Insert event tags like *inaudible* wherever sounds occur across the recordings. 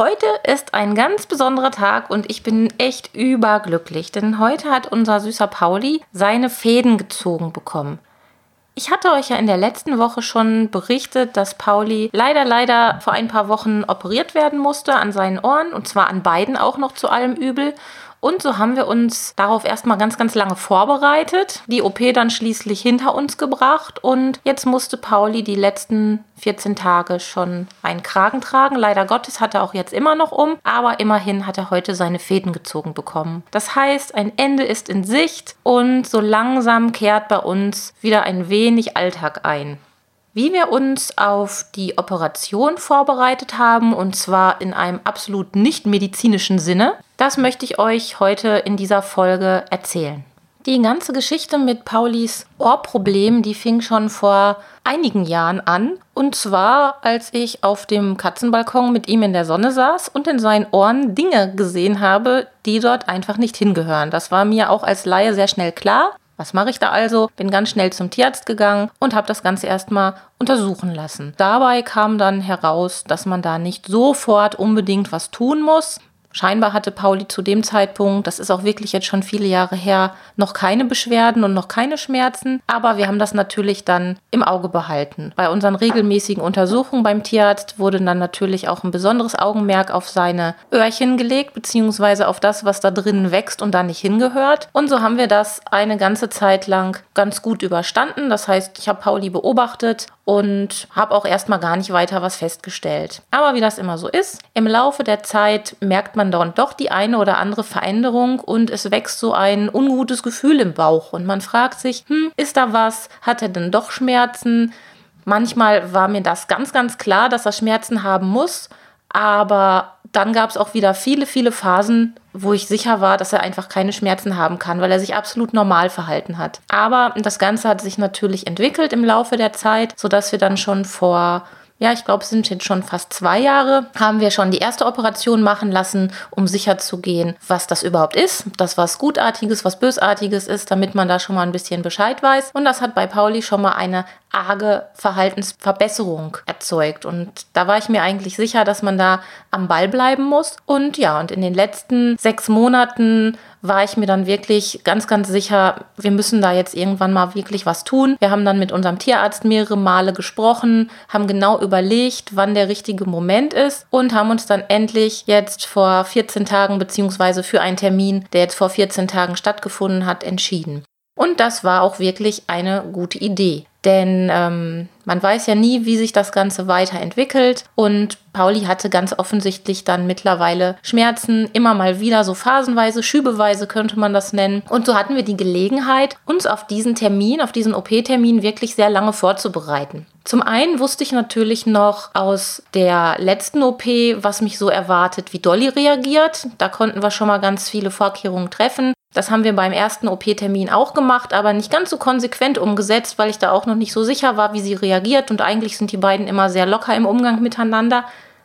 Heute ist ein ganz besonderer Tag und ich bin echt überglücklich, denn heute hat unser süßer Pauli seine Fäden gezogen bekommen. Ich hatte euch ja in der letzten Woche schon berichtet, dass Pauli leider, leider vor ein paar Wochen operiert werden musste an seinen Ohren und zwar an beiden auch noch zu allem Übel. Und so haben wir uns darauf erstmal ganz, ganz lange vorbereitet, die OP dann schließlich hinter uns gebracht und jetzt musste Pauli die letzten 14 Tage schon einen Kragen tragen. Leider Gottes hat er auch jetzt immer noch um, aber immerhin hat er heute seine Fäden gezogen bekommen. Das heißt, ein Ende ist in Sicht und so langsam kehrt bei uns wieder ein wenig Alltag ein wie wir uns auf die Operation vorbereitet haben, und zwar in einem absolut nicht medizinischen Sinne, das möchte ich euch heute in dieser Folge erzählen. Die ganze Geschichte mit Paulis Ohrproblem, die fing schon vor einigen Jahren an. Und zwar, als ich auf dem Katzenbalkon mit ihm in der Sonne saß und in seinen Ohren Dinge gesehen habe, die dort einfach nicht hingehören. Das war mir auch als Laie sehr schnell klar. Was mache ich da also? Bin ganz schnell zum Tierarzt gegangen und habe das Ganze erstmal untersuchen lassen. Dabei kam dann heraus, dass man da nicht sofort unbedingt was tun muss. Scheinbar hatte Pauli zu dem Zeitpunkt, das ist auch wirklich jetzt schon viele Jahre her, noch keine Beschwerden und noch keine Schmerzen. Aber wir haben das natürlich dann im Auge behalten. Bei unseren regelmäßigen Untersuchungen beim Tierarzt wurde dann natürlich auch ein besonderes Augenmerk auf seine Öhrchen gelegt, beziehungsweise auf das, was da drinnen wächst und da nicht hingehört. Und so haben wir das eine ganze Zeit lang ganz gut überstanden. Das heißt, ich habe Pauli beobachtet und habe auch erstmal gar nicht weiter was festgestellt. Aber wie das immer so ist, im Laufe der Zeit merkt man dann doch die eine oder andere Veränderung und es wächst so ein ungutes Gefühl im Bauch und man fragt sich, hm, ist da was? Hat er denn doch Schmerzen? Manchmal war mir das ganz, ganz klar, dass er Schmerzen haben muss, aber dann gab es auch wieder viele, viele Phasen, wo ich sicher war, dass er einfach keine Schmerzen haben kann, weil er sich absolut normal verhalten hat. Aber das Ganze hat sich natürlich entwickelt im Laufe der Zeit, sodass wir dann schon vor ja, ich glaube, es sind jetzt schon fast zwei Jahre, haben wir schon die erste Operation machen lassen, um sicherzugehen, was das überhaupt ist, das was Gutartiges, was Bösartiges ist, damit man da schon mal ein bisschen Bescheid weiß. Und das hat bei Pauli schon mal eine arge Verhaltensverbesserung erzeugt. Und da war ich mir eigentlich sicher, dass man da am Ball bleiben muss. Und ja, und in den letzten sechs Monaten war ich mir dann wirklich ganz, ganz sicher, wir müssen da jetzt irgendwann mal wirklich was tun. Wir haben dann mit unserem Tierarzt mehrere Male gesprochen, haben genau überlegt, wann der richtige Moment ist und haben uns dann endlich jetzt vor 14 Tagen beziehungsweise für einen Termin, der jetzt vor 14 Tagen stattgefunden hat, entschieden. Und das war auch wirklich eine gute Idee. Denn ähm, man weiß ja nie, wie sich das Ganze weiterentwickelt. Und Pauli hatte ganz offensichtlich dann mittlerweile Schmerzen, immer mal wieder so phasenweise, schübeweise könnte man das nennen. Und so hatten wir die Gelegenheit, uns auf diesen Termin, auf diesen OP-Termin wirklich sehr lange vorzubereiten. Zum einen wusste ich natürlich noch aus der letzten OP, was mich so erwartet, wie Dolly reagiert. Da konnten wir schon mal ganz viele Vorkehrungen treffen. Das haben wir beim ersten OP-Termin auch gemacht, aber nicht ganz so konsequent umgesetzt, weil ich da auch noch nicht so sicher war, wie sie reagiert. Und eigentlich sind die beiden immer sehr locker im Umgang miteinander.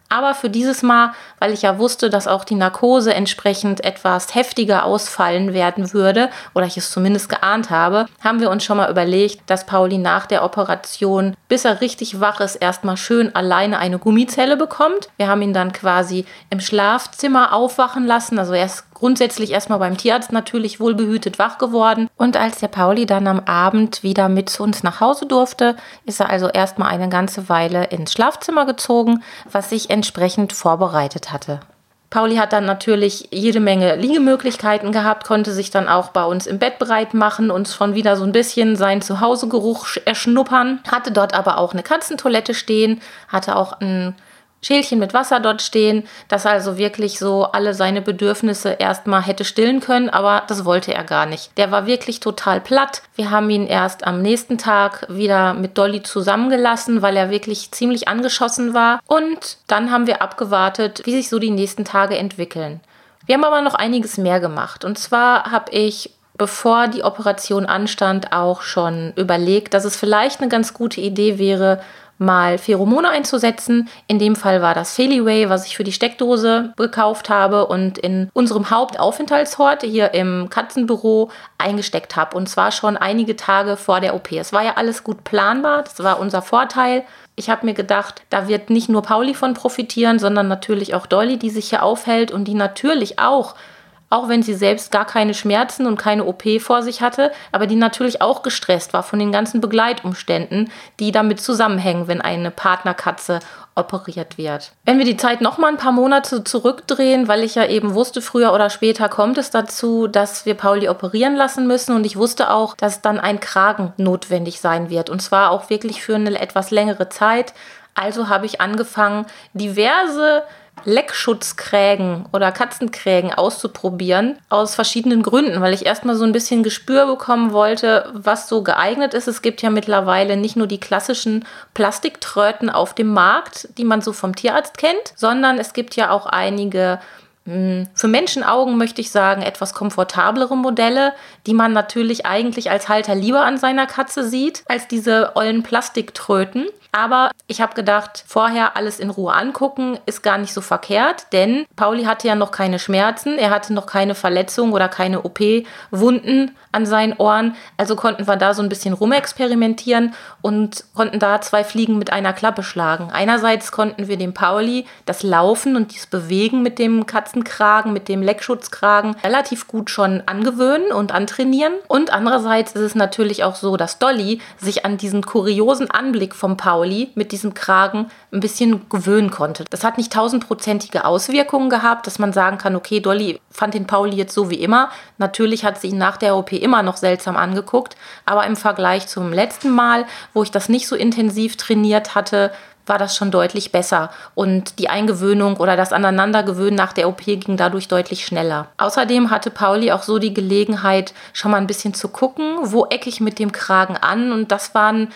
Aber für dieses Mal, weil ich ja wusste, dass auch die Narkose entsprechend etwas heftiger ausfallen werden würde, oder ich es zumindest geahnt habe, haben wir uns schon mal überlegt, dass Pauli nach der Operation, bis er richtig wach ist, erstmal schön alleine eine Gummizelle bekommt. Wir haben ihn dann quasi im Schlafzimmer aufwachen lassen. Also er ist grundsätzlich erstmal beim Tierarzt natürlich wohlbehütet wach geworden. Und als der Pauli dann am Abend wieder mit zu uns nach Hause durfte, ist er also erstmal eine ganze Weile ins Schlafzimmer gezogen, was sich entsprechend vorbereitet hatte. Pauli hat dann natürlich jede Menge Liegemöglichkeiten gehabt, konnte sich dann auch bei uns im Bett bereit machen, uns von wieder so ein bisschen seinen Zuhausegeruch erschnuppern, hatte dort aber auch eine Katzentoilette stehen, hatte auch ein Schälchen mit Wasser dort stehen, dass er also wirklich so alle seine Bedürfnisse erstmal hätte stillen können, aber das wollte er gar nicht. Der war wirklich total platt. Wir haben ihn erst am nächsten Tag wieder mit Dolly zusammengelassen, weil er wirklich ziemlich angeschossen war. Und dann haben wir abgewartet, wie sich so die nächsten Tage entwickeln. Wir haben aber noch einiges mehr gemacht. Und zwar habe ich bevor die Operation anstand, auch schon überlegt, dass es vielleicht eine ganz gute Idee wäre, mal Pheromone einzusetzen. In dem Fall war das Feliway, was ich für die Steckdose gekauft habe und in unserem Hauptaufenthaltshort hier im Katzenbüro eingesteckt habe. Und zwar schon einige Tage vor der OP. Es war ja alles gut planbar, das war unser Vorteil. Ich habe mir gedacht, da wird nicht nur Pauli von profitieren, sondern natürlich auch Dolly, die sich hier aufhält und die natürlich auch auch wenn sie selbst gar keine Schmerzen und keine OP vor sich hatte, aber die natürlich auch gestresst war von den ganzen Begleitumständen, die damit zusammenhängen, wenn eine Partnerkatze operiert wird. Wenn wir die Zeit noch mal ein paar Monate zurückdrehen, weil ich ja eben wusste, früher oder später kommt es dazu, dass wir Pauli operieren lassen müssen und ich wusste auch, dass dann ein Kragen notwendig sein wird und zwar auch wirklich für eine etwas längere Zeit. Also habe ich angefangen, diverse Leckschutzkrägen oder Katzenkrägen auszuprobieren, aus verschiedenen Gründen, weil ich erstmal so ein bisschen Gespür bekommen wollte, was so geeignet ist. Es gibt ja mittlerweile nicht nur die klassischen Plastiktröten auf dem Markt, die man so vom Tierarzt kennt, sondern es gibt ja auch einige hm, für Menschenaugen möchte ich sagen, etwas komfortablere Modelle, die man natürlich eigentlich als Halter lieber an seiner Katze sieht, als diese ollen Plastiktröten. Aber ich habe gedacht, vorher alles in Ruhe angucken, ist gar nicht so verkehrt, denn Pauli hatte ja noch keine Schmerzen, er hatte noch keine Verletzung oder keine OP-Wunden an seinen Ohren. Also konnten wir da so ein bisschen rumexperimentieren und konnten da zwei Fliegen mit einer Klappe schlagen. Einerseits konnten wir dem Pauli das Laufen und das Bewegen mit dem Katzenkragen, mit dem Leckschutzkragen relativ gut schon angewöhnen und antrainieren. Und andererseits ist es natürlich auch so, dass Dolly sich an diesen kuriosen Anblick vom Pauli Pauli mit diesem Kragen ein bisschen gewöhnen konnte. Das hat nicht tausendprozentige Auswirkungen gehabt, dass man sagen kann, okay, Dolly fand den Pauli jetzt so wie immer. Natürlich hat sie ihn nach der OP immer noch seltsam angeguckt, aber im Vergleich zum letzten Mal, wo ich das nicht so intensiv trainiert hatte, war das schon deutlich besser und die Eingewöhnung oder das Aneinandergewöhnen nach der OP ging dadurch deutlich schneller. Außerdem hatte Pauli auch so die Gelegenheit, schon mal ein bisschen zu gucken, wo ecke ich mit dem Kragen an und das waren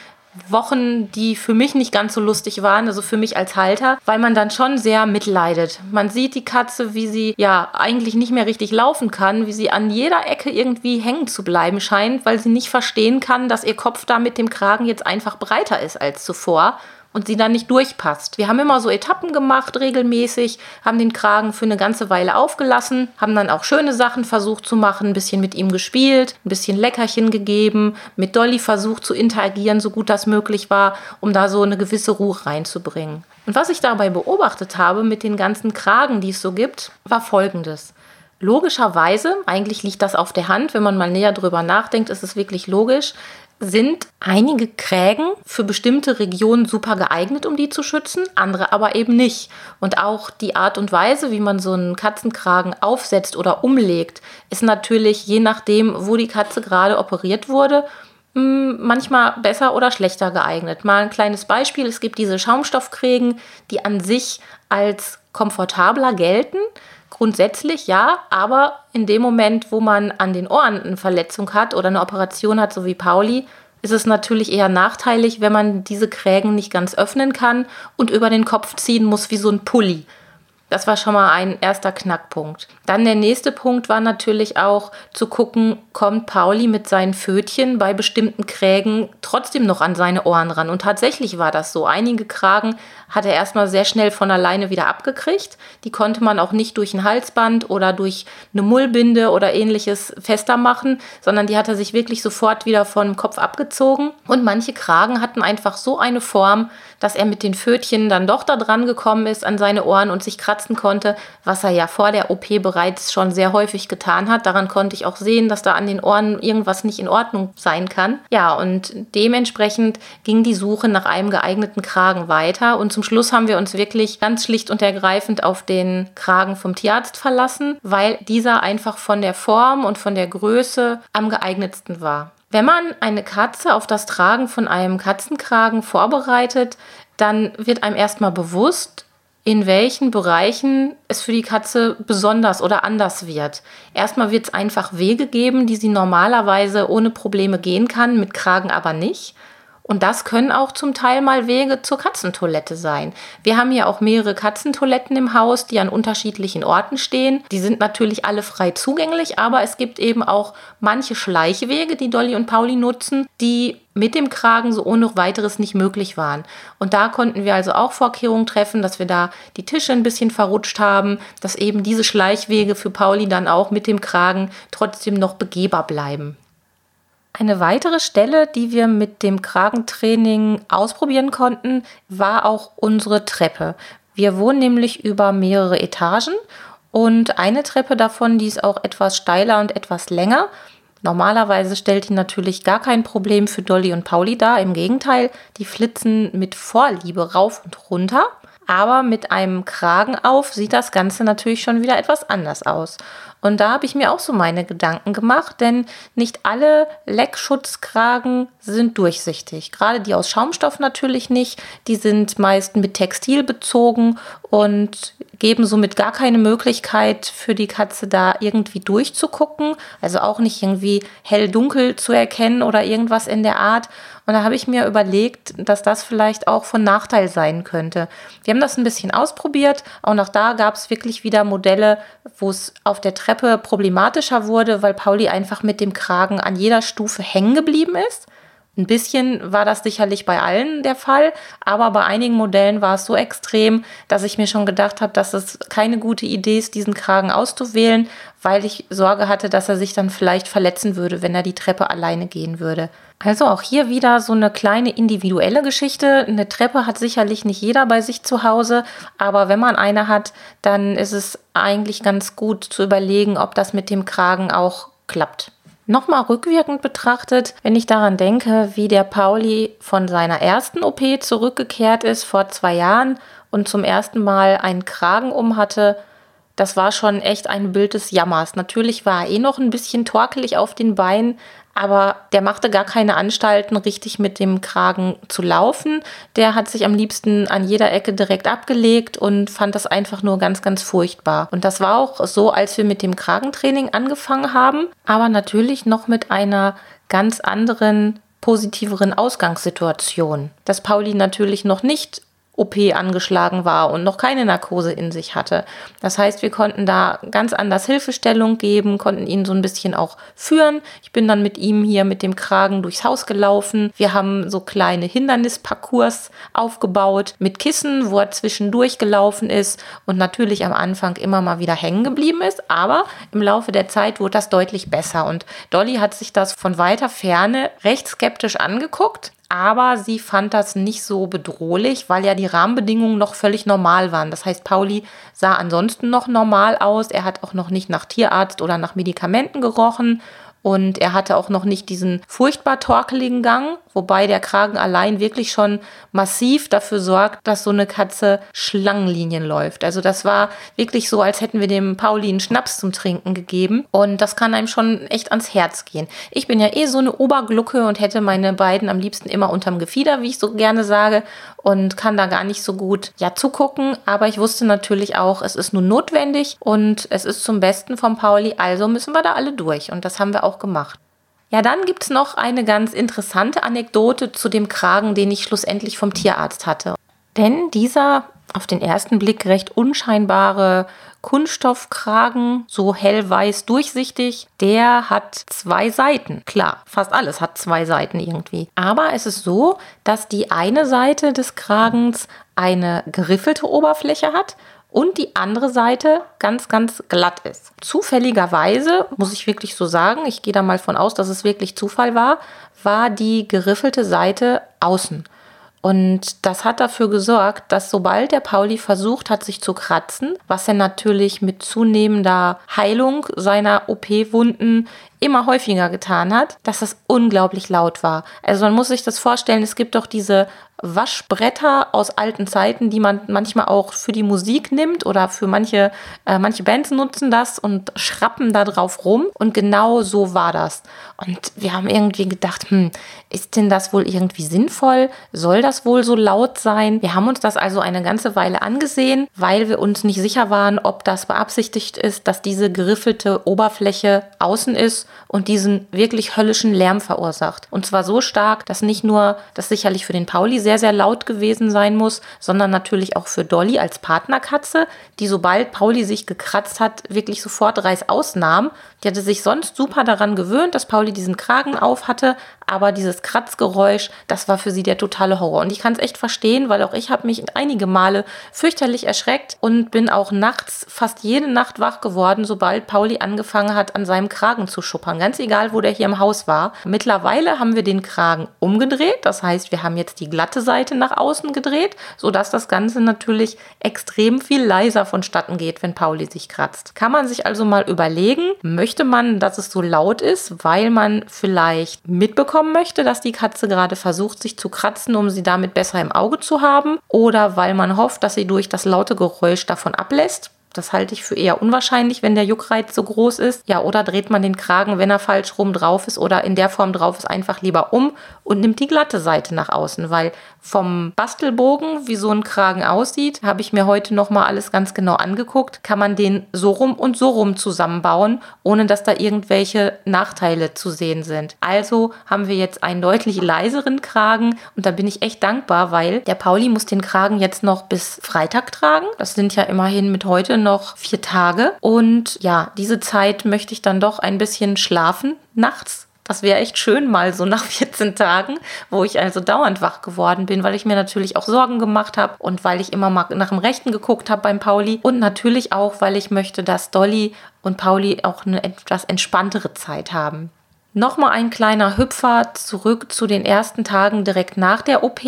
Wochen, die für mich nicht ganz so lustig waren, also für mich als Halter, weil man dann schon sehr mitleidet. Man sieht die Katze, wie sie ja eigentlich nicht mehr richtig laufen kann, wie sie an jeder Ecke irgendwie hängen zu bleiben scheint, weil sie nicht verstehen kann, dass ihr Kopf da mit dem Kragen jetzt einfach breiter ist als zuvor und sie dann nicht durchpasst. Wir haben immer so Etappen gemacht, regelmäßig, haben den Kragen für eine ganze Weile aufgelassen, haben dann auch schöne Sachen versucht zu machen, ein bisschen mit ihm gespielt, ein bisschen Leckerchen gegeben, mit Dolly versucht zu interagieren, so gut das möglich war, um da so eine gewisse Ruhe reinzubringen. Und was ich dabei beobachtet habe mit den ganzen Kragen, die es so gibt, war folgendes. Logischerweise, eigentlich liegt das auf der Hand, wenn man mal näher drüber nachdenkt, ist es wirklich logisch, sind einige Krägen für bestimmte Regionen super geeignet, um die zu schützen, andere aber eben nicht. Und auch die Art und Weise, wie man so einen Katzenkragen aufsetzt oder umlegt, ist natürlich je nachdem, wo die Katze gerade operiert wurde, hm, manchmal besser oder schlechter geeignet. Mal ein kleines Beispiel, es gibt diese Schaumstoffkrägen, die an sich als komfortabler gelten. Grundsätzlich ja, aber in dem Moment, wo man an den Ohren eine Verletzung hat oder eine Operation hat, so wie Pauli, ist es natürlich eher nachteilig, wenn man diese Krägen nicht ganz öffnen kann und über den Kopf ziehen muss wie so ein Pulli. Das war schon mal ein erster Knackpunkt. Dann der nächste Punkt war natürlich auch zu gucken, kommt Pauli mit seinen Fötchen bei bestimmten Krägen trotzdem noch an seine Ohren ran. Und tatsächlich war das so. Einige Kragen hat er erstmal sehr schnell von alleine wieder abgekriegt. Die konnte man auch nicht durch ein Halsband oder durch eine Mullbinde oder ähnliches fester machen, sondern die hat er sich wirklich sofort wieder vom Kopf abgezogen. Und manche Kragen hatten einfach so eine Form, dass er mit den Fötchen dann doch da dran gekommen ist an seine Ohren und sich kratzen konnte, was er ja vor der OP bereits schon sehr häufig getan hat. Daran konnte ich auch sehen, dass da an den Ohren irgendwas nicht in Ordnung sein kann. Ja, und dementsprechend ging die Suche nach einem geeigneten Kragen weiter und zum Schluss haben wir uns wirklich ganz schlicht und ergreifend auf den Kragen vom Tierarzt verlassen, weil dieser einfach von der Form und von der Größe am geeignetsten war. Wenn man eine Katze auf das Tragen von einem Katzenkragen vorbereitet, dann wird einem erstmal bewusst, in welchen Bereichen es für die Katze besonders oder anders wird. Erstmal wird es einfach Wege geben, die sie normalerweise ohne Probleme gehen kann, mit Kragen aber nicht. Und das können auch zum Teil mal Wege zur Katzentoilette sein. Wir haben ja auch mehrere Katzentoiletten im Haus, die an unterschiedlichen Orten stehen. Die sind natürlich alle frei zugänglich, aber es gibt eben auch manche Schleichwege, die Dolly und Pauli nutzen, die mit dem Kragen so ohne weiteres nicht möglich waren. Und da konnten wir also auch Vorkehrungen treffen, dass wir da die Tische ein bisschen verrutscht haben, dass eben diese Schleichwege für Pauli dann auch mit dem Kragen trotzdem noch begehbar bleiben. Eine weitere Stelle, die wir mit dem Kragentraining ausprobieren konnten, war auch unsere Treppe. Wir wohnen nämlich über mehrere Etagen und eine Treppe davon, die ist auch etwas steiler und etwas länger. Normalerweise stellt die natürlich gar kein Problem für Dolly und Pauli dar. Im Gegenteil, die flitzen mit Vorliebe rauf und runter. Aber mit einem Kragen auf sieht das Ganze natürlich schon wieder etwas anders aus. Und da habe ich mir auch so meine Gedanken gemacht, denn nicht alle Leckschutzkragen sind durchsichtig. Gerade die aus Schaumstoff natürlich nicht. Die sind meist mit Textil bezogen und geben somit gar keine Möglichkeit für die Katze da irgendwie durchzugucken. Also auch nicht irgendwie hell-dunkel zu erkennen oder irgendwas in der Art. Und da habe ich mir überlegt, dass das vielleicht auch von Nachteil sein könnte. Wir haben das ein bisschen ausprobiert. Auch auch da gab es wirklich wieder Modelle, wo es auf der Treppe problematischer wurde, weil Pauli einfach mit dem Kragen an jeder Stufe hängen geblieben ist. Ein bisschen war das sicherlich bei allen der Fall, aber bei einigen Modellen war es so extrem, dass ich mir schon gedacht habe, dass es keine gute Idee ist, diesen Kragen auszuwählen, weil ich Sorge hatte, dass er sich dann vielleicht verletzen würde, wenn er die Treppe alleine gehen würde. Also auch hier wieder so eine kleine individuelle Geschichte. Eine Treppe hat sicherlich nicht jeder bei sich zu Hause, aber wenn man eine hat, dann ist es eigentlich ganz gut zu überlegen, ob das mit dem Kragen auch klappt. Nochmal rückwirkend betrachtet, wenn ich daran denke, wie der Pauli von seiner ersten OP zurückgekehrt ist vor zwei Jahren und zum ersten Mal einen Kragen um hatte, das war schon echt ein Bild des Jammers. Natürlich war er eh noch ein bisschen torkelig auf den Beinen, aber der machte gar keine Anstalten, richtig mit dem Kragen zu laufen. Der hat sich am liebsten an jeder Ecke direkt abgelegt und fand das einfach nur ganz, ganz furchtbar. Und das war auch so, als wir mit dem Kragentraining angefangen haben, aber natürlich noch mit einer ganz anderen positiveren Ausgangssituation. Dass Pauli natürlich noch nicht OP angeschlagen war und noch keine Narkose in sich hatte. Das heißt, wir konnten da ganz anders Hilfestellung geben, konnten ihn so ein bisschen auch führen. Ich bin dann mit ihm hier mit dem Kragen durchs Haus gelaufen. Wir haben so kleine Hindernisparcours aufgebaut mit Kissen, wo er zwischendurch gelaufen ist und natürlich am Anfang immer mal wieder hängen geblieben ist. Aber im Laufe der Zeit wurde das deutlich besser und Dolly hat sich das von weiter Ferne recht skeptisch angeguckt aber sie fand das nicht so bedrohlich, weil ja die Rahmenbedingungen noch völlig normal waren. Das heißt, Pauli sah ansonsten noch normal aus. Er hat auch noch nicht nach Tierarzt oder nach Medikamenten gerochen und er hatte auch noch nicht diesen furchtbar torkeligen Gang, wobei der Kragen allein wirklich schon massiv dafür sorgt, dass so eine Katze Schlangenlinien läuft. Also das war wirklich so, als hätten wir dem Pauli einen Schnaps zum Trinken gegeben. Und das kann einem schon echt ans Herz gehen. Ich bin ja eh so eine Oberglucke und hätte meine beiden am liebsten immer unterm Gefieder, wie ich so gerne sage, und kann da gar nicht so gut ja zugucken. Aber ich wusste natürlich auch, es ist nun notwendig und es ist zum Besten von Pauli, also müssen wir da alle durch. Und das haben wir auch gemacht. Ja, dann gibt es noch eine ganz interessante Anekdote zu dem Kragen, den ich schlussendlich vom Tierarzt hatte. Denn dieser auf den ersten Blick recht unscheinbare Kunststoffkragen, so hellweiß durchsichtig, der hat zwei Seiten. Klar, fast alles hat zwei Seiten irgendwie. Aber es ist so, dass die eine Seite des Kragens eine geriffelte Oberfläche hat und die andere Seite ganz, ganz glatt ist. Zufälligerweise, muss ich wirklich so sagen, ich gehe da mal von aus, dass es wirklich Zufall war, war die geriffelte Seite außen. Und das hat dafür gesorgt, dass sobald der Pauli versucht hat, sich zu kratzen, was er natürlich mit zunehmender Heilung seiner OP-Wunden immer häufiger getan hat, dass das unglaublich laut war. Also man muss sich das vorstellen, es gibt doch diese Waschbretter aus alten Zeiten, die man manchmal auch für die Musik nimmt oder für manche, äh, manche Bands nutzen das und schrappen da drauf rum. Und genau so war das. Und wir haben irgendwie gedacht, hm, ist denn das wohl irgendwie sinnvoll? Soll das wohl so laut sein? Wir haben uns das also eine ganze Weile angesehen, weil wir uns nicht sicher waren, ob das beabsichtigt ist, dass diese geriffelte Oberfläche außen ist und diesen wirklich höllischen Lärm verursacht. Und zwar so stark, dass nicht nur das sicherlich für den Pauli sehr, sehr laut gewesen sein muss, sondern natürlich auch für Dolly als Partnerkatze, die sobald Pauli sich gekratzt hat, wirklich sofort Reißaus nahm. Die hatte sich sonst super daran gewöhnt, dass Pauli diesen Kragen auf hatte, aber dieses Kratzgeräusch, das war für sie der totale Horror. Und ich kann es echt verstehen, weil auch ich habe mich einige Male fürchterlich erschreckt und bin auch nachts fast jede Nacht wach geworden, sobald Pauli angefangen hat, an seinem Kragen zu schuppern. Ganz egal, wo der hier im Haus war. Mittlerweile haben wir den Kragen umgedreht. Das heißt, wir haben jetzt die glatte Seite nach außen gedreht, sodass das Ganze natürlich extrem viel leiser vonstatten geht, wenn Pauli sich kratzt. Kann man sich also mal überlegen, möchte man, dass es so laut ist, weil man vielleicht mitbekommen möchte, dass die Katze gerade versucht, sich zu kratzen, um sie damit besser im Auge zu haben, oder weil man hofft, dass sie durch das laute Geräusch davon ablässt. Das halte ich für eher unwahrscheinlich, wenn der Juckreiz so groß ist. Ja, oder dreht man den Kragen, wenn er falsch rum drauf ist oder in der Form drauf ist, einfach lieber um und nimmt die glatte Seite nach außen, weil vom Bastelbogen, wie so ein Kragen aussieht, habe ich mir heute nochmal alles ganz genau angeguckt, kann man den so rum und so rum zusammenbauen, ohne dass da irgendwelche Nachteile zu sehen sind. Also haben wir jetzt einen deutlich leiseren Kragen und da bin ich echt dankbar, weil der Pauli muss den Kragen jetzt noch bis Freitag tragen. Das sind ja immerhin mit heute noch vier Tage. Und ja, diese Zeit möchte ich dann doch ein bisschen schlafen nachts das wäre echt schön mal so *laughs* nach 14 Tagen, wo ich also dauernd wach geworden bin, weil ich mir natürlich auch Sorgen gemacht habe und weil ich immer mal nach dem Rechten geguckt habe beim Pauli und natürlich auch, weil ich möchte, dass Dolly und Pauli auch eine etwas entspanntere Zeit haben. Nochmal ein kleiner Hüpfer zurück zu den ersten Tagen direkt nach der OP.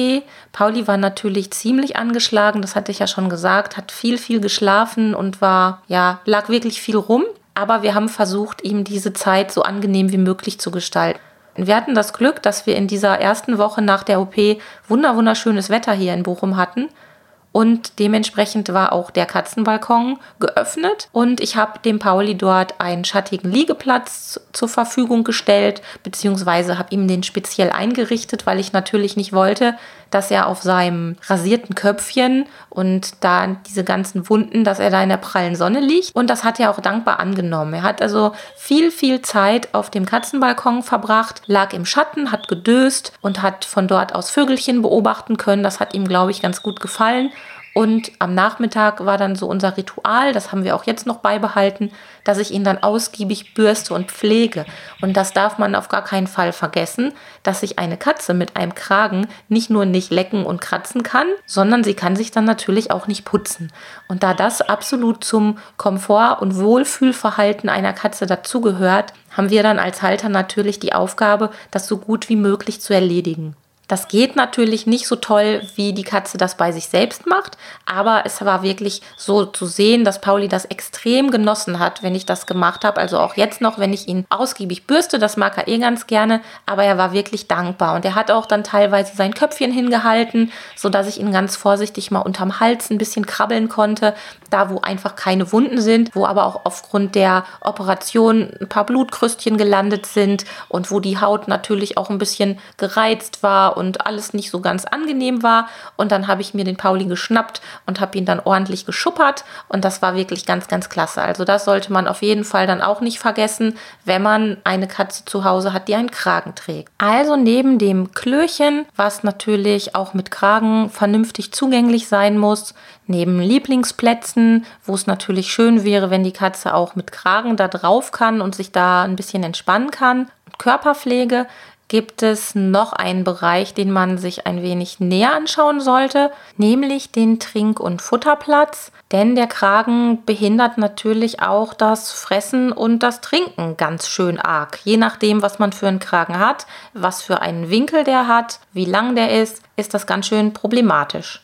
Pauli war natürlich ziemlich angeschlagen, das hatte ich ja schon gesagt, hat viel, viel geschlafen und war, ja, lag wirklich viel rum aber wir haben versucht, ihm diese Zeit so angenehm wie möglich zu gestalten. Wir hatten das Glück, dass wir in dieser ersten Woche nach der OP wunderschönes Wetter hier in Bochum hatten und dementsprechend war auch der Katzenbalkon geöffnet. Und ich habe dem Pauli dort einen schattigen Liegeplatz zur Verfügung gestellt, beziehungsweise habe ihm den speziell eingerichtet, weil ich natürlich nicht wollte, dass er auf seinem rasierten Köpfchen und da diese ganzen Wunden, dass er da in der prallen Sonne liegt. Und das hat er auch dankbar angenommen. Er hat also viel, viel Zeit auf dem Katzenbalkon verbracht, lag im Schatten, hat gedöst und hat von dort aus Vögelchen beobachten können. Das hat ihm, glaube ich, ganz gut gefallen. Und am Nachmittag war dann so unser Ritual, das haben wir auch jetzt noch beibehalten, dass ich ihn dann ausgiebig bürste und pflege. Und das darf man auf gar keinen Fall vergessen, dass sich eine Katze mit einem Kragen nicht nur nicht lecken und kratzen kann, sondern sie kann sich dann natürlich auch nicht putzen. Und da das absolut zum Komfort- und Wohlfühlverhalten einer Katze dazugehört, haben wir dann als Halter natürlich die Aufgabe, das so gut wie möglich zu erledigen. Das geht natürlich nicht so toll, wie die Katze das bei sich selbst macht, aber es war wirklich so zu sehen, dass Pauli das extrem genossen hat, wenn ich das gemacht habe. Also auch jetzt noch, wenn ich ihn ausgiebig bürste, das mag er eh ganz gerne, aber er war wirklich dankbar und er hat auch dann teilweise sein Köpfchen hingehalten, sodass ich ihn ganz vorsichtig mal unterm Hals ein bisschen krabbeln konnte, da wo einfach keine Wunden sind, wo aber auch aufgrund der Operation ein paar Blutkrüstchen gelandet sind und wo die Haut natürlich auch ein bisschen gereizt war und alles nicht so ganz angenehm war. Und dann habe ich mir den Pauli geschnappt und habe ihn dann ordentlich geschuppert. Und das war wirklich ganz, ganz klasse. Also das sollte man auf jeden Fall dann auch nicht vergessen, wenn man eine Katze zu Hause hat, die einen Kragen trägt. Also neben dem Klöchen, was natürlich auch mit Kragen vernünftig zugänglich sein muss, neben Lieblingsplätzen, wo es natürlich schön wäre, wenn die Katze auch mit Kragen da drauf kann und sich da ein bisschen entspannen kann. Körperpflege gibt es noch einen Bereich, den man sich ein wenig näher anschauen sollte, nämlich den Trink- und Futterplatz. Denn der Kragen behindert natürlich auch das Fressen und das Trinken ganz schön arg. Je nachdem, was man für einen Kragen hat, was für einen Winkel der hat, wie lang der ist, ist das ganz schön problematisch.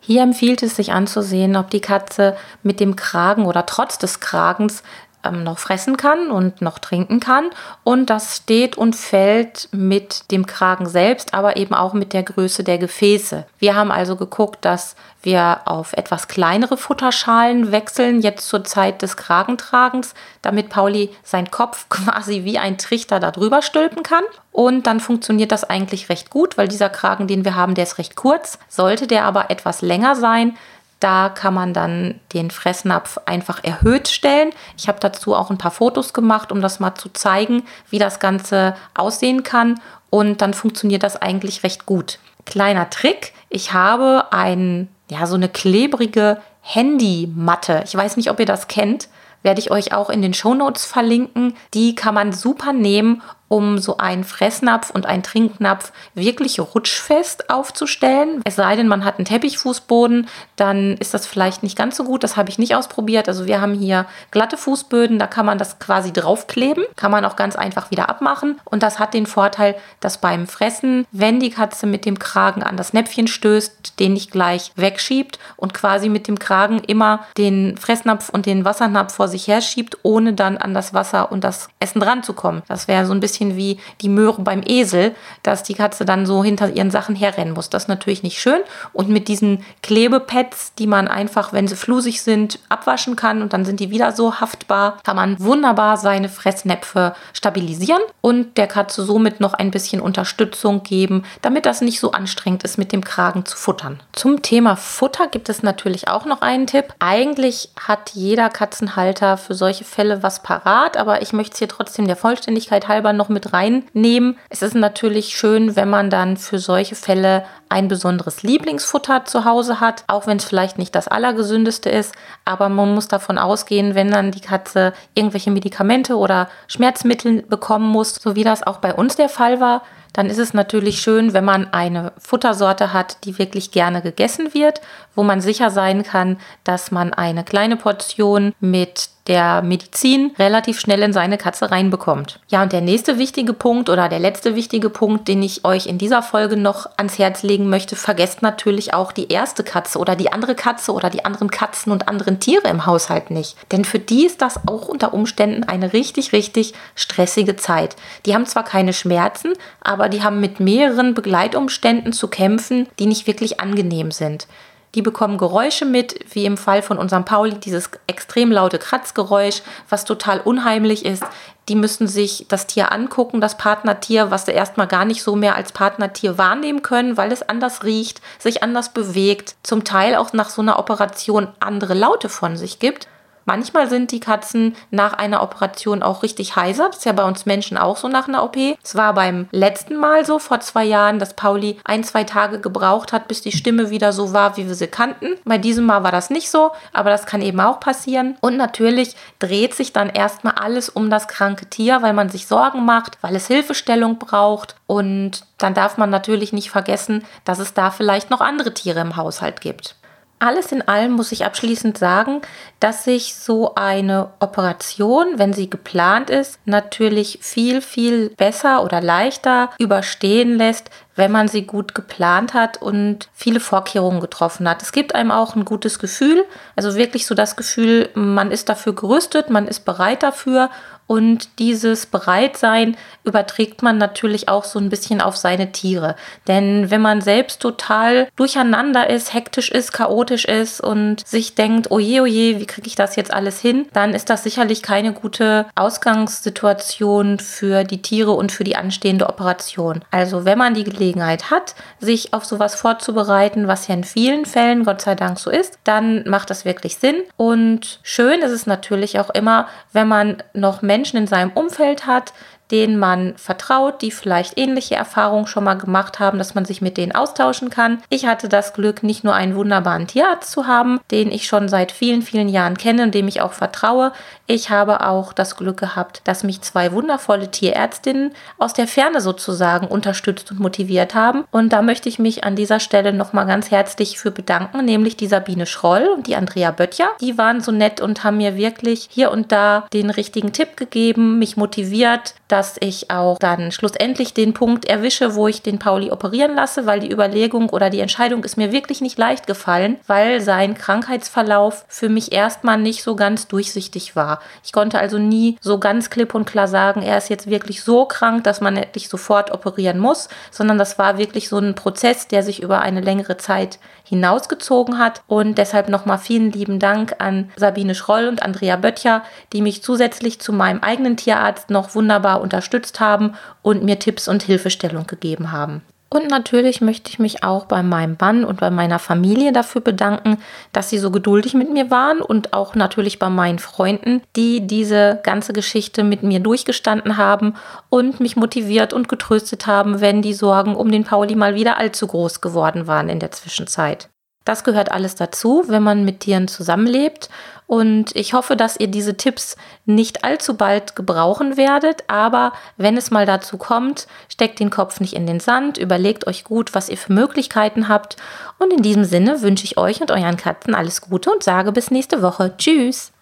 Hier empfiehlt es sich anzusehen, ob die Katze mit dem Kragen oder trotz des Kragens ähm, noch fressen kann und noch trinken kann. Und das steht und fällt mit dem Kragen selbst, aber eben auch mit der Größe der Gefäße. Wir haben also geguckt, dass wir auf etwas kleinere Futterschalen wechseln, jetzt zur Zeit des Kragentragens, damit Pauli seinen Kopf *laughs* quasi wie ein Trichter darüber stülpen kann. Und dann funktioniert das eigentlich recht gut, weil dieser Kragen, den wir haben, der ist recht kurz. Sollte der aber etwas länger sein, Da kann man dann den Fressnapf einfach erhöht stellen. Ich habe dazu auch ein paar Fotos gemacht, um das mal zu zeigen, wie das Ganze aussehen kann. Und dann funktioniert das eigentlich recht gut. Kleiner Trick, ich habe ein, ja, so eine klebrige Handymatte. Ich weiß nicht, ob ihr das kennt werde ich euch auch in den Shownotes verlinken. Die kann man super nehmen, um so einen Fressnapf und einen Trinknapf wirklich rutschfest aufzustellen. Es sei denn, man hat einen Teppichfußboden, dann ist das vielleicht nicht ganz so gut. Das habe ich nicht ausprobiert. Also wir haben hier glatte Fußböden, da kann man das quasi draufkleben, kann man auch ganz einfach wieder abmachen. Und das hat den Vorteil, dass beim Fressen, wenn die Katze mit dem Kragen an das Näpfchen stößt, den nicht gleich wegschiebt und quasi mit dem Kragen immer den Fressnapf und den Wassernapf vor sich her schiebt, ohne dann an das Wasser und das Essen dran zu kommen. Das wäre so ein bisschen bisschen wie die Möhre beim Esel, dass die Katze dann so hinter ihren Sachen herrennen muss. Das ist natürlich nicht schön. Und mit diesen Klebepads, die man einfach, wenn sie flusig sind, abwaschen kann und dann sind die wieder so haftbar, kann man wunderbar seine Fressnäpfe stabilisieren und der Katze somit noch ein bisschen Unterstützung geben, damit das nicht so anstrengend ist, mit dem Kragen zu futtern. Zum Thema Futter gibt es natürlich auch noch einen Tipp. Eigentlich hat jeder Katzenhalter für solche Fälle was parat, aber ich möchte es hier trotzdem der Vollständigkeit halber noch noch mit reinnehmen. Es ist natürlich schön, wenn man dann für solche Fälle ein besonderes Lieblingsfutter zu Hause hat, auch wenn es vielleicht nicht das allergesündeste ist. Aber man muss davon ausgehen, wenn dann die Katze irgendwelche Medikamente oder Schmerzmittel bekommen muss, so wie das auch bei uns der Fall war, dann ist es natürlich schön, wenn man eine Futtersorte hat, die wirklich gerne gegessen wird, wo man sicher sein kann, dass man eine kleine Portion mit der Medizin relativ schnell in seine Katze reinbekommt. Ja, und der nächste wichtige Punkt oder der letzte wichtige Punkt, den ich euch in dieser Folge noch ans Herz legen möchte, vergesst natürlich auch die erste Katze oder die andere Katze oder die anderen Katzen und anderen Tiere im Haushalt nicht. Denn für die ist das auch unter Umständen eine richtig, richtig stressige Zeit. Die haben zwar keine Schmerzen, aber die haben mit mehreren Begleitumständen zu kämpfen, die nicht wirklich angenehm sind. Die bekommen Geräusche mit, wie im Fall von unserem Pauli, dieses extrem laute Kratzgeräusch, was total unheimlich ist. Die müssen sich das Tier angucken, das Partnertier, was sie erstmal gar nicht so mehr als Partnertier wahrnehmen können, weil es anders riecht, sich anders bewegt, zum Teil auch nach so einer Operation andere Laute von sich gibt. Manchmal sind die Katzen nach einer Operation auch richtig heiser. Das ist ja bei uns Menschen auch so nach einer OP. Es war beim letzten Mal so, vor zwei Jahren, dass Pauli ein, zwei Tage gebraucht hat, bis die Stimme wieder so war, wie wir sie kannten. Bei diesem Mal war das nicht so, aber das kann eben auch passieren. Und natürlich dreht sich dann erstmal alles um das kranke Tier, weil man sich Sorgen macht, weil es Hilfestellung braucht. Und dann darf man natürlich nicht vergessen, dass es da vielleicht noch andere Tiere im Haushalt gibt. Alles in allem muss ich abschließend sagen, dass sich so eine Operation, wenn sie geplant ist, natürlich viel, viel besser oder leichter überstehen lässt, wenn man sie gut geplant hat und viele Vorkehrungen getroffen hat. Es gibt einem auch ein gutes Gefühl, also wirklich so das Gefühl, man ist dafür gerüstet, man ist bereit dafür und dieses Bereitsein überträgt man natürlich auch so ein bisschen auf seine Tiere. Denn wenn man selbst total durcheinander ist, hektisch ist, chaotisch ist und sich denkt, oje, oje, wie kriege ich das jetzt alles hin, dann ist das sicherlich keine gute Ausgangssituation für die Tiere und für die anstehende Operation. Also wenn man die Gelegenheit hat, sich auf sowas vorzubereiten, was ja in vielen Fällen Gott sei Dank so ist, dann macht das wirklich Sinn. Und schön ist es natürlich auch immer, wenn man noch Menschen Menschen in seinem Umfeld hat, denen man vertraut, die vielleicht ähnliche Erfahrungen schon mal gemacht haben, dass man sich mit denen austauschen kann. Ich hatte das Glück, nicht nur einen wunderbaren Tierarzt zu haben, den ich schon seit vielen, vielen Jahren kenne und dem ich auch vertraue. Ich habe auch das Glück gehabt, dass mich zwei wundervolle Tierärztinnen aus der Ferne sozusagen unterstützt und motiviert haben. Und da möchte ich mich an dieser Stelle nochmal ganz herzlich für bedanken, nämlich die Sabine Schroll und die Andrea Böttcher. Die waren so nett und haben mir wirklich hier und da den richtigen Tipp gegeben, mich motiviert, dass ich auch dann schlussendlich den Punkt erwische, wo ich den Pauli operieren lasse, weil die Überlegung oder die Entscheidung ist mir wirklich nicht leicht gefallen, weil sein Krankheitsverlauf für mich erstmal nicht so ganz durchsichtig war. Ich konnte also nie so ganz klipp und klar sagen, er ist jetzt wirklich so krank, dass man nicht sofort operieren muss, sondern das war wirklich so ein Prozess, der sich über eine längere Zeit hinausgezogen hat. Und deshalb nochmal vielen lieben Dank an Sabine Schroll und Andrea Böttcher, die mich zusätzlich zu meinem eigenen Tierarzt noch wunderbar unterstützt haben und mir Tipps und Hilfestellung gegeben haben. Und natürlich möchte ich mich auch bei meinem Mann und bei meiner Familie dafür bedanken, dass sie so geduldig mit mir waren und auch natürlich bei meinen Freunden, die diese ganze Geschichte mit mir durchgestanden haben und mich motiviert und getröstet haben, wenn die Sorgen um den Pauli mal wieder allzu groß geworden waren in der Zwischenzeit. Das gehört alles dazu, wenn man mit Tieren zusammenlebt. Und ich hoffe, dass ihr diese Tipps nicht allzu bald gebrauchen werdet. Aber wenn es mal dazu kommt, steckt den Kopf nicht in den Sand, überlegt euch gut, was ihr für Möglichkeiten habt. Und in diesem Sinne wünsche ich euch und euren Katzen alles Gute und sage bis nächste Woche. Tschüss.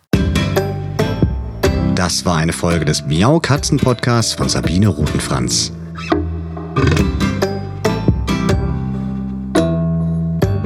Das war eine Folge des Miau Katzen Podcasts von Sabine Rutenfranz.